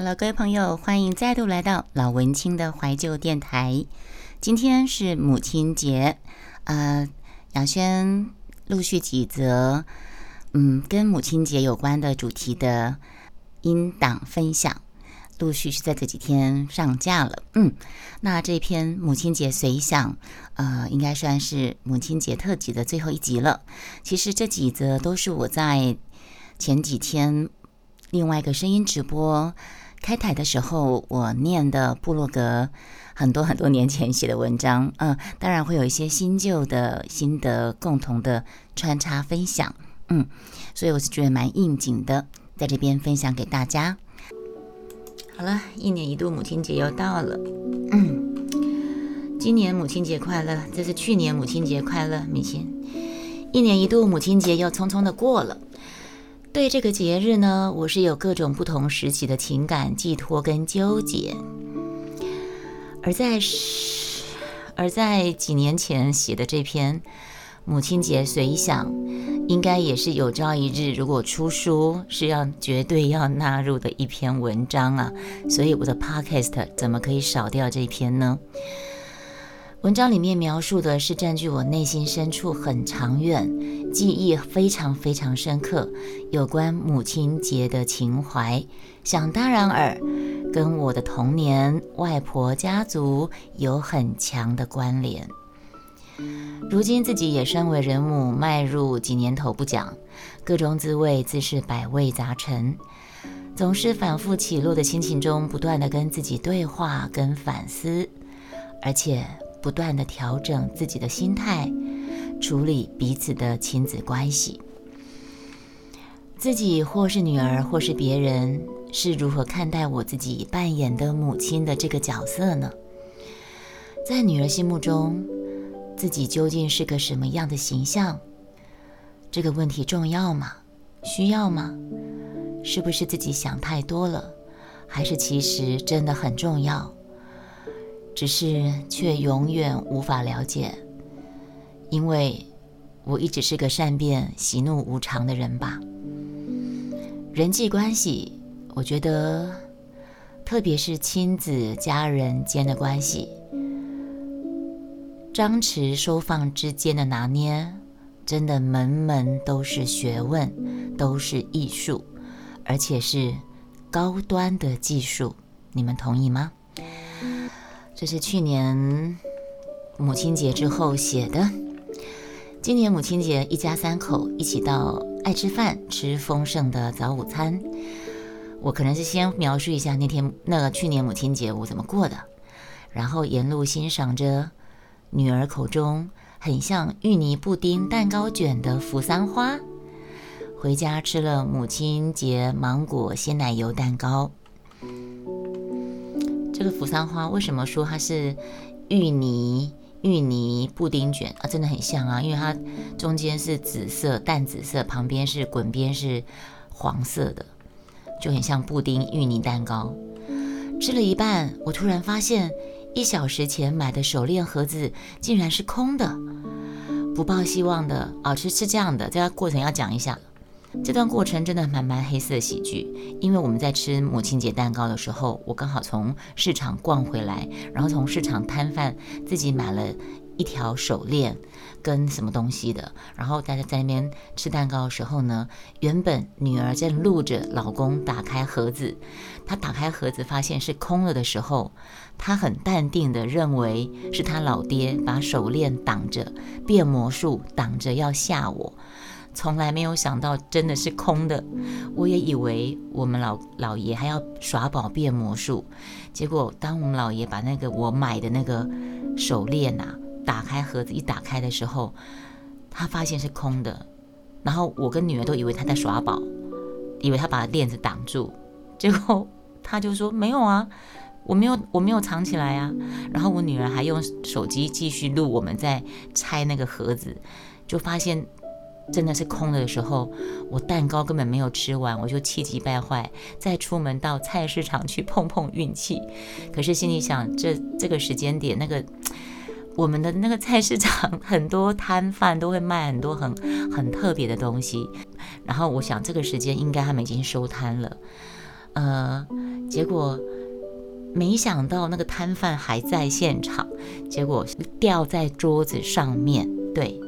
Hello，各位朋友，欢迎再度来到老文青的怀旧电台。今天是母亲节，呃，杨轩陆续几则，嗯，跟母亲节有关的主题的音档分享，陆续是在这几天上架了。嗯，那这篇母亲节随想，呃，应该算是母亲节特辑的最后一集了。其实这几则都是我在前几天另外一个声音直播开台的时候，我念的布洛格。很多很多年前写的文章，嗯，当然会有一些新旧的心得共同的穿插分享，嗯，所以我是觉得蛮应景的，在这边分享给大家。好了，一年一度母亲节又到了，嗯，今年母亲节快乐，这是去年母亲节快乐，米心，一年一度母亲节又匆匆的过了。对这个节日呢，我是有各种不同时期的情感寄托跟纠结。而在而在几年前写的这篇母亲节随想，应该也是有朝一日如果出书是要绝对要纳入的一篇文章啊。所以我的 podcast 怎么可以少掉这篇呢？文章里面描述的是占据我内心深处很长远、记忆非常非常深刻有关母亲节的情怀，想当然尔。跟我的童年、外婆家族有很强的关联。如今自己也身为人母，迈入几年头不讲，各种滋味自是百味杂陈，总是反复起落的心情中，不断的跟自己对话跟反思，而且不断的调整自己的心态，处理彼此的亲子关系。自己或是女儿，或是别人。是如何看待我自己扮演的母亲的这个角色呢？在女儿心目中，自己究竟是个什么样的形象？这个问题重要吗？需要吗？是不是自己想太多了？还是其实真的很重要？只是却永远无法了解，因为我一直是个善变、喜怒无常的人吧。人际关系。我觉得，特别是亲子家人间的关系，张弛收放之间的拿捏，真的门门都是学问，都是艺术，而且是高端的技术。你们同意吗？这是去年母亲节之后写的。今年母亲节，一家三口一起到爱吃饭，吃丰盛的早午餐。我可能是先描述一下那天那个去年母亲节我怎么过的，然后沿路欣赏着女儿口中很像芋泥布丁蛋糕卷的扶桑花，回家吃了母亲节芒果鲜奶油蛋糕。这个扶桑花为什么说它是芋泥芋泥布丁卷啊？真的很像啊，因为它中间是紫色淡紫色，旁边是滚边是黄色的。就很像布丁芋泥蛋糕，吃了一半，我突然发现一小时前买的手链盒子竟然是空的。不抱希望的啊，是是这样的，这个过程要讲一下。这段过程真的蛮蛮黑色喜剧，因为我们在吃母亲节蛋糕的时候，我刚好从市场逛回来，然后从市场摊贩自己买了一条手链。跟什么东西的？然后大家在那边吃蛋糕的时候呢，原本女儿正录着老公打开盒子，她打开盒子发现是空了的时候，她很淡定的认为是她老爹把手链挡着，变魔术挡着要吓我，从来没有想到真的是空的。我也以为我们老老爷还要耍宝变魔术，结果当我们老爷把那个我买的那个手链呐。打开盒子一打开的时候，他发现是空的，然后我跟女儿都以为他在耍宝，以为他把链子挡住，结果他就说没有啊，我没有我没有藏起来啊。然后我女儿还用手机继续录我们在拆那个盒子，就发现真的是空了的时候，我蛋糕根本没有吃完，我就气急败坏，再出门到菜市场去碰碰运气。可是心里想，这这个时间点那个。我们的那个菜市场很多摊贩都会卖很多很很特别的东西，然后我想这个时间应该他们已经收摊了。呃，结果没想到那个摊贩还在现场，结果掉在桌子上面。对。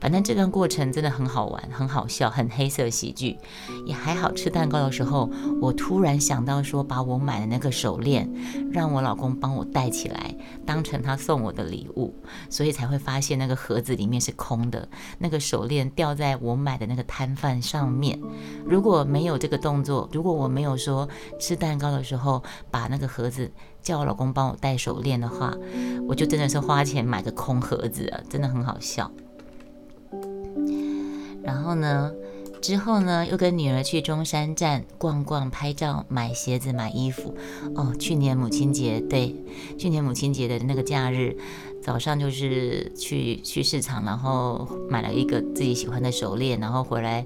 反正这段过程真的很好玩，很好笑，很黑色喜剧，也还好。吃蛋糕的时候，我突然想到说，把我买的那个手链，让我老公帮我戴起来，当成他送我的礼物，所以才会发现那个盒子里面是空的，那个手链掉在我买的那个摊贩上面。如果没有这个动作，如果我没有说吃蛋糕的时候把那个盒子叫我老公帮我戴手链的话，我就真的是花钱买个空盒子，真的很好笑。然后呢，之后呢，又跟女儿去中山站逛逛、拍照、买鞋子、买衣服。哦，去年母亲节，对，去年母亲节的那个假日，早上就是去去市场，然后买了一个自己喜欢的手链，然后回来，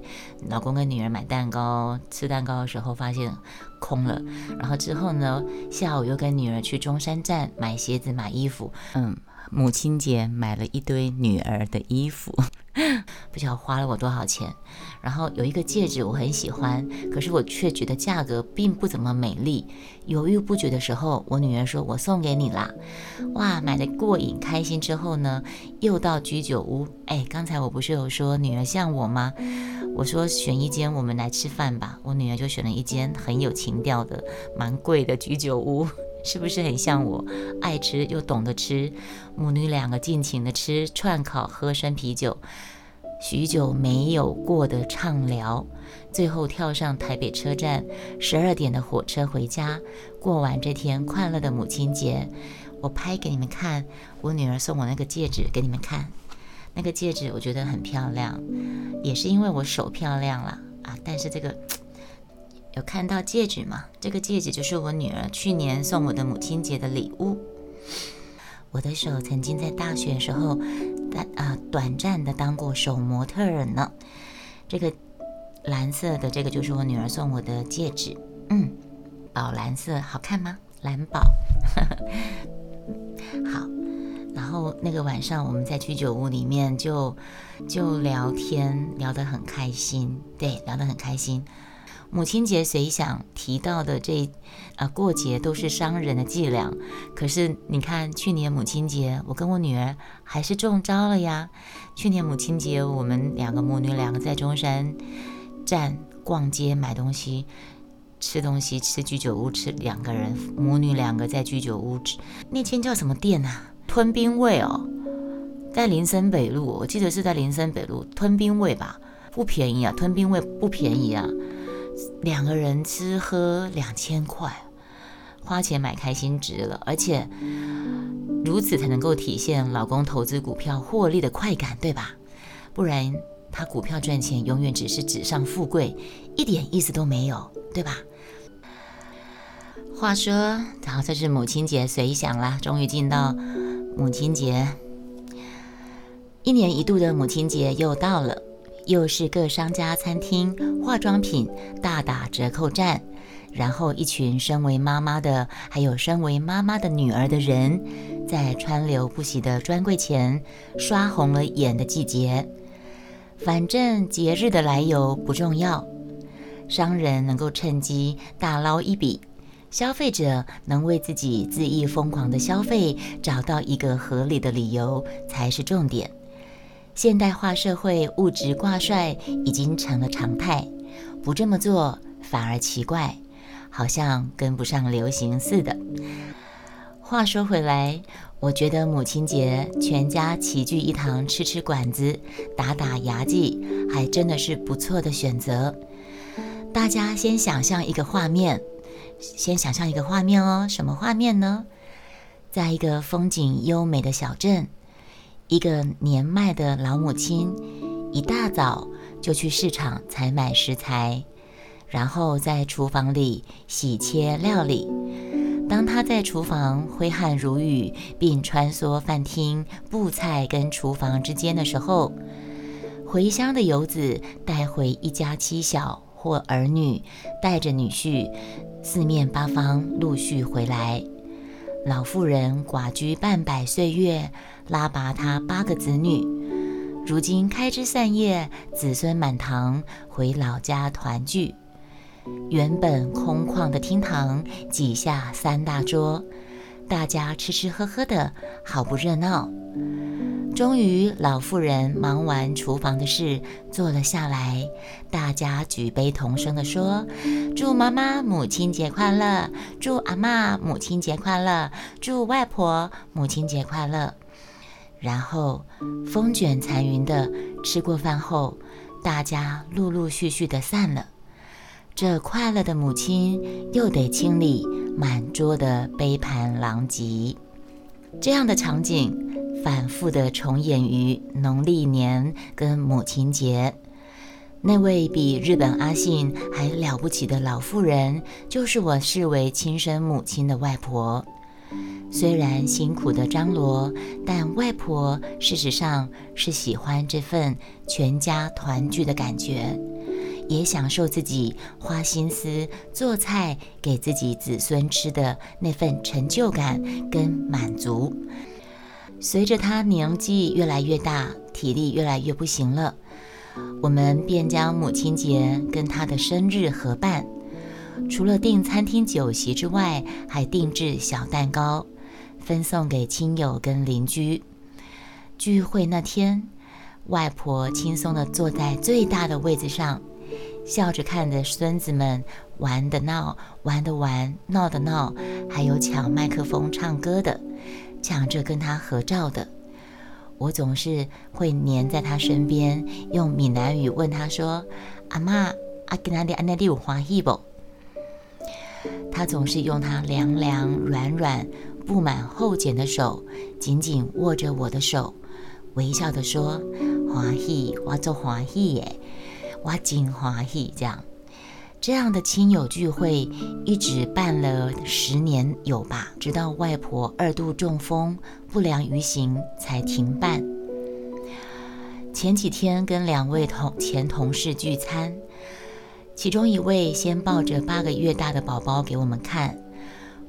老公跟女儿买蛋糕，吃蛋糕的时候发现空了。然后之后呢，下午又跟女儿去中山站买鞋子、买衣服。嗯。母亲节买了一堆女儿的衣服，不晓得花了我多少钱。然后有一个戒指我很喜欢，可是我却觉得价格并不怎么美丽。犹豫不决的时候，我女儿说：“我送给你啦！”哇，买的过瘾开心之后呢，又到居酒屋。哎，刚才我不是有说女儿像我吗？我说选一间我们来吃饭吧。我女儿就选了一间很有情调的、蛮贵的居酒屋。是不是很像我，爱吃又懂得吃？母女两个尽情的吃串烤，喝生啤酒，许久没有过的畅聊，最后跳上台北车站十二点的火车回家，过完这天快乐的母亲节。我拍给你们看，我女儿送我那个戒指给你们看，那个戒指我觉得很漂亮，也是因为我手漂亮了啊，但是这个。有看到戒指吗？这个戒指就是我女儿去年送我的母亲节的礼物。我的手曾经在大学时候，短啊短暂的当过手模特儿呢。这个蓝色的这个就是我女儿送我的戒指，嗯，宝蓝色好看吗？蓝宝，好。然后那个晚上我们在居酒屋里面就就聊天，聊得很开心，对，聊得很开心。母亲节随想提到的这，啊过节都是商人的伎俩。可是你看，去年母亲节，我跟我女儿还是中招了呀。去年母亲节，我们两个母女两个在中山站逛街买东西、吃东西，吃居酒屋吃，两个人母女两个在居酒屋吃。那间叫什么店啊？吞冰味哦，在林森北路，我记得是在林森北路吞冰味吧？不便宜啊，吞冰味不便宜啊。两个人吃喝两千块，花钱买开心值了，而且如此才能够体现老公投资股票获利的快感，对吧？不然他股票赚钱永远只是纸上富贵，一点意思都没有，对吧？话说，然后这是母亲节随想啦，终于进到母亲节，一年一度的母亲节又到了。又是各商家、餐厅、化妆品大打折扣战，然后一群身为妈妈的，还有身为妈妈的女儿的人，在川流不息的专柜前刷红了眼的季节。反正节日的来由不重要，商人能够趁机大捞一笔，消费者能为自己恣意疯狂的消费找到一个合理的理由才是重点。现代化社会物质挂帅已经成了常态，不这么做反而奇怪，好像跟不上流行似的。话说回来，我觉得母亲节全家齐聚一堂吃吃馆子、打打牙祭，还真的是不错的选择。大家先想象一个画面，先想象一个画面哦，什么画面呢？在一个风景优美的小镇。一个年迈的老母亲，一大早就去市场采买食材，然后在厨房里洗切料理。当她在厨房挥汗如雨，并穿梭饭厅、布菜跟厨房之间的时候，回乡的游子带回一家妻小或儿女，带着女婿，四面八方陆续回来。老妇人寡居半百岁月，拉拔他八个子女，如今开枝散叶，子孙满堂，回老家团聚。原本空旷的厅堂挤下三大桌，大家吃吃喝喝的，好不热闹。终于，老妇人忙完厨房的事，坐了下来。大家举杯同声地说：“祝妈妈母亲节快乐！祝阿妈母亲节快乐！祝外婆母亲节快乐！”然后，风卷残云的吃过饭后，大家陆陆续续的散了。这快乐。的母亲又得清理满桌的杯盘狼藉。这样的场景。反复的重演于农历年跟母亲节。那位比日本阿信还了不起的老妇人，就是我视为亲生母亲的外婆。虽然辛苦的张罗，但外婆事实上是喜欢这份全家团聚的感觉，也享受自己花心思做菜给自己子孙吃的那份成就感跟满足。随着他年纪越来越大，体力越来越不行了，我们便将母亲节跟他的生日合办。除了订餐厅酒席之外，还定制小蛋糕，分送给亲友跟邻居。聚会那天，外婆轻松地坐在最大的位子上，笑着看着孙子们玩的闹，玩的玩，闹的闹，还有抢麦克风唱歌的。抢着跟他合照的，我总是会黏在他身边，用闽南语问他说：“阿妈，阿跟阿的安那里有欢喜不？”他总是用他凉凉、软软、布满厚茧的手，紧紧握着我的手，微笑的说：“欢喜，我做欢喜耶，我真欢喜。”这样。这样的亲友聚会一直办了十年有吧，直到外婆二度中风不良于行才停办。前几天跟两位同前同事聚餐，其中一位先抱着八个月大的宝宝给我们看，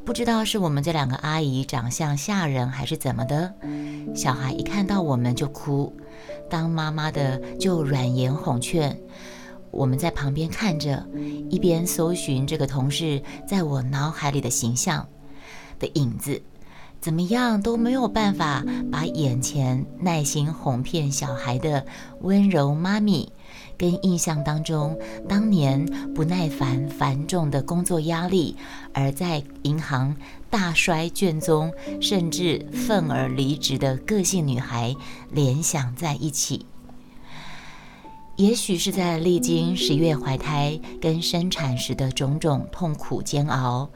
不知道是我们这两个阿姨长相吓人还是怎么的，小孩一看到我们就哭，当妈妈的就软言哄劝。我们在旁边看着，一边搜寻这个同事在我脑海里的形象的影子，怎么样都没有办法把眼前耐心哄骗小孩的温柔妈咪，跟印象当中当年不耐烦繁重的工作压力，而在银行大衰卷宗，甚至愤而离职的个性女孩联想在一起。也许是在历经十月怀胎跟生产时的种种痛苦煎熬，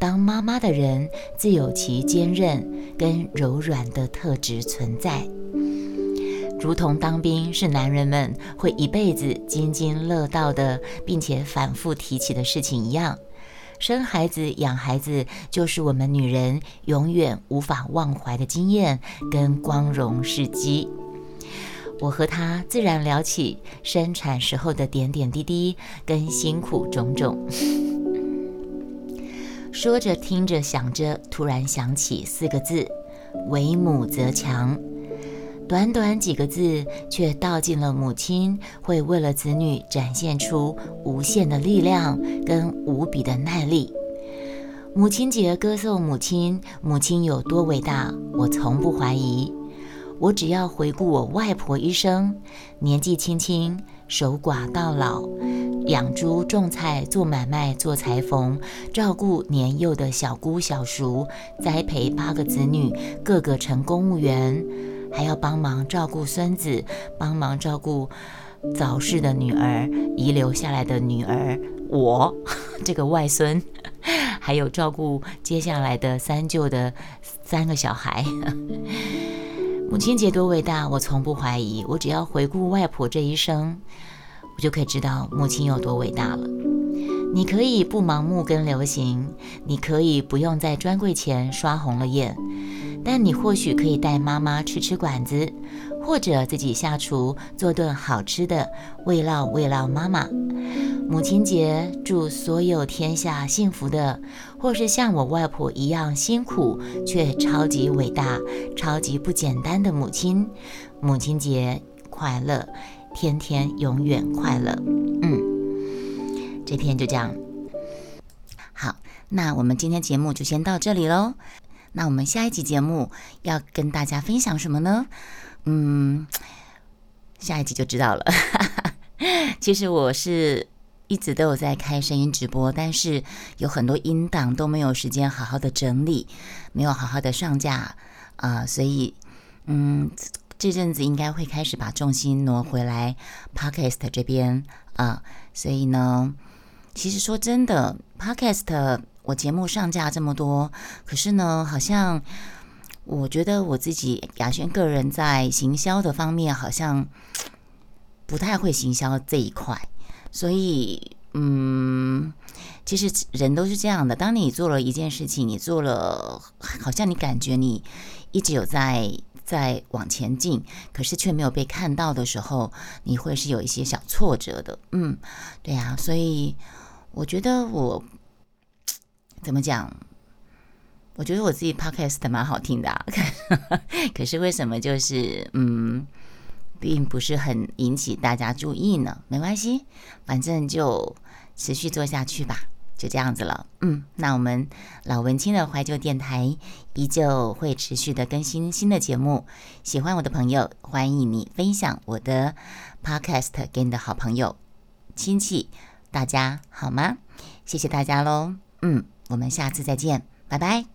当妈妈的人自有其坚韧跟柔软的特质存在，如同当兵是男人们会一辈子津津乐道的，并且反复提起的事情一样，生孩子养孩子就是我们女人永远无法忘怀的经验跟光荣事迹。我和他自然聊起生产时候的点点滴滴跟辛苦种种，说着听着想着，突然想起四个字：为母则强。短短几个字，却道尽了母亲会为了子女展现出无限的力量跟无比的耐力。母亲节歌颂母亲，母亲有多伟大，我从不怀疑。我只要回顾我外婆一生，年纪轻轻守寡到老，养猪种菜做买卖做裁缝，照顾年幼的小姑小叔，栽培八个子女，个个成公务员，还要帮忙照顾孙子，帮忙照顾早逝的女儿遗留下来的女儿，我 这个外孙，还有照顾接下来的三舅的三个小孩。母亲节多伟大，我从不怀疑。我只要回顾外婆这一生，我就可以知道母亲有多伟大了。你可以不盲目跟流行，你可以不用在专柜前刷红了眼，但你或许可以带妈妈吃吃馆子，或者自己下厨做顿好吃的，慰劳慰劳妈妈。母亲节，祝所有天下幸福的，或是像我外婆一样辛苦却超级伟大、超级不简单的母亲，母亲节快乐，天天永远快乐。嗯，这篇就这样好，那我们今天节目就先到这里喽。那我们下一集节目要跟大家分享什么呢？嗯，下一集就知道了。其实我是一直都有在开声音直播，但是有很多音档都没有时间好好的整理，没有好好的上架啊，所以嗯，这阵子应该会开始把重心挪回来 Podcast 这边啊。所以呢，其实说真的，Podcast 我节目上架这么多，可是呢，好像我觉得我自己雅轩个人在行销的方面好像。不太会行销这一块，所以嗯，其实人都是这样的。当你做了一件事情，你做了，好像你感觉你一直有在在往前进，可是却没有被看到的时候，你会是有一些小挫折的。嗯，对呀，所以我觉得我 怎么讲？我觉得我自己 podcast 蛮好听的，啊，可是为什么就是嗯？并不是很引起大家注意呢，没关系，反正就持续做下去吧，就这样子了。嗯，那我们老文青的怀旧电台依旧会持续的更新新的节目，喜欢我的朋友，欢迎你分享我的 podcast 给你的好朋友、亲戚，大家好吗？谢谢大家喽。嗯，我们下次再见，拜拜。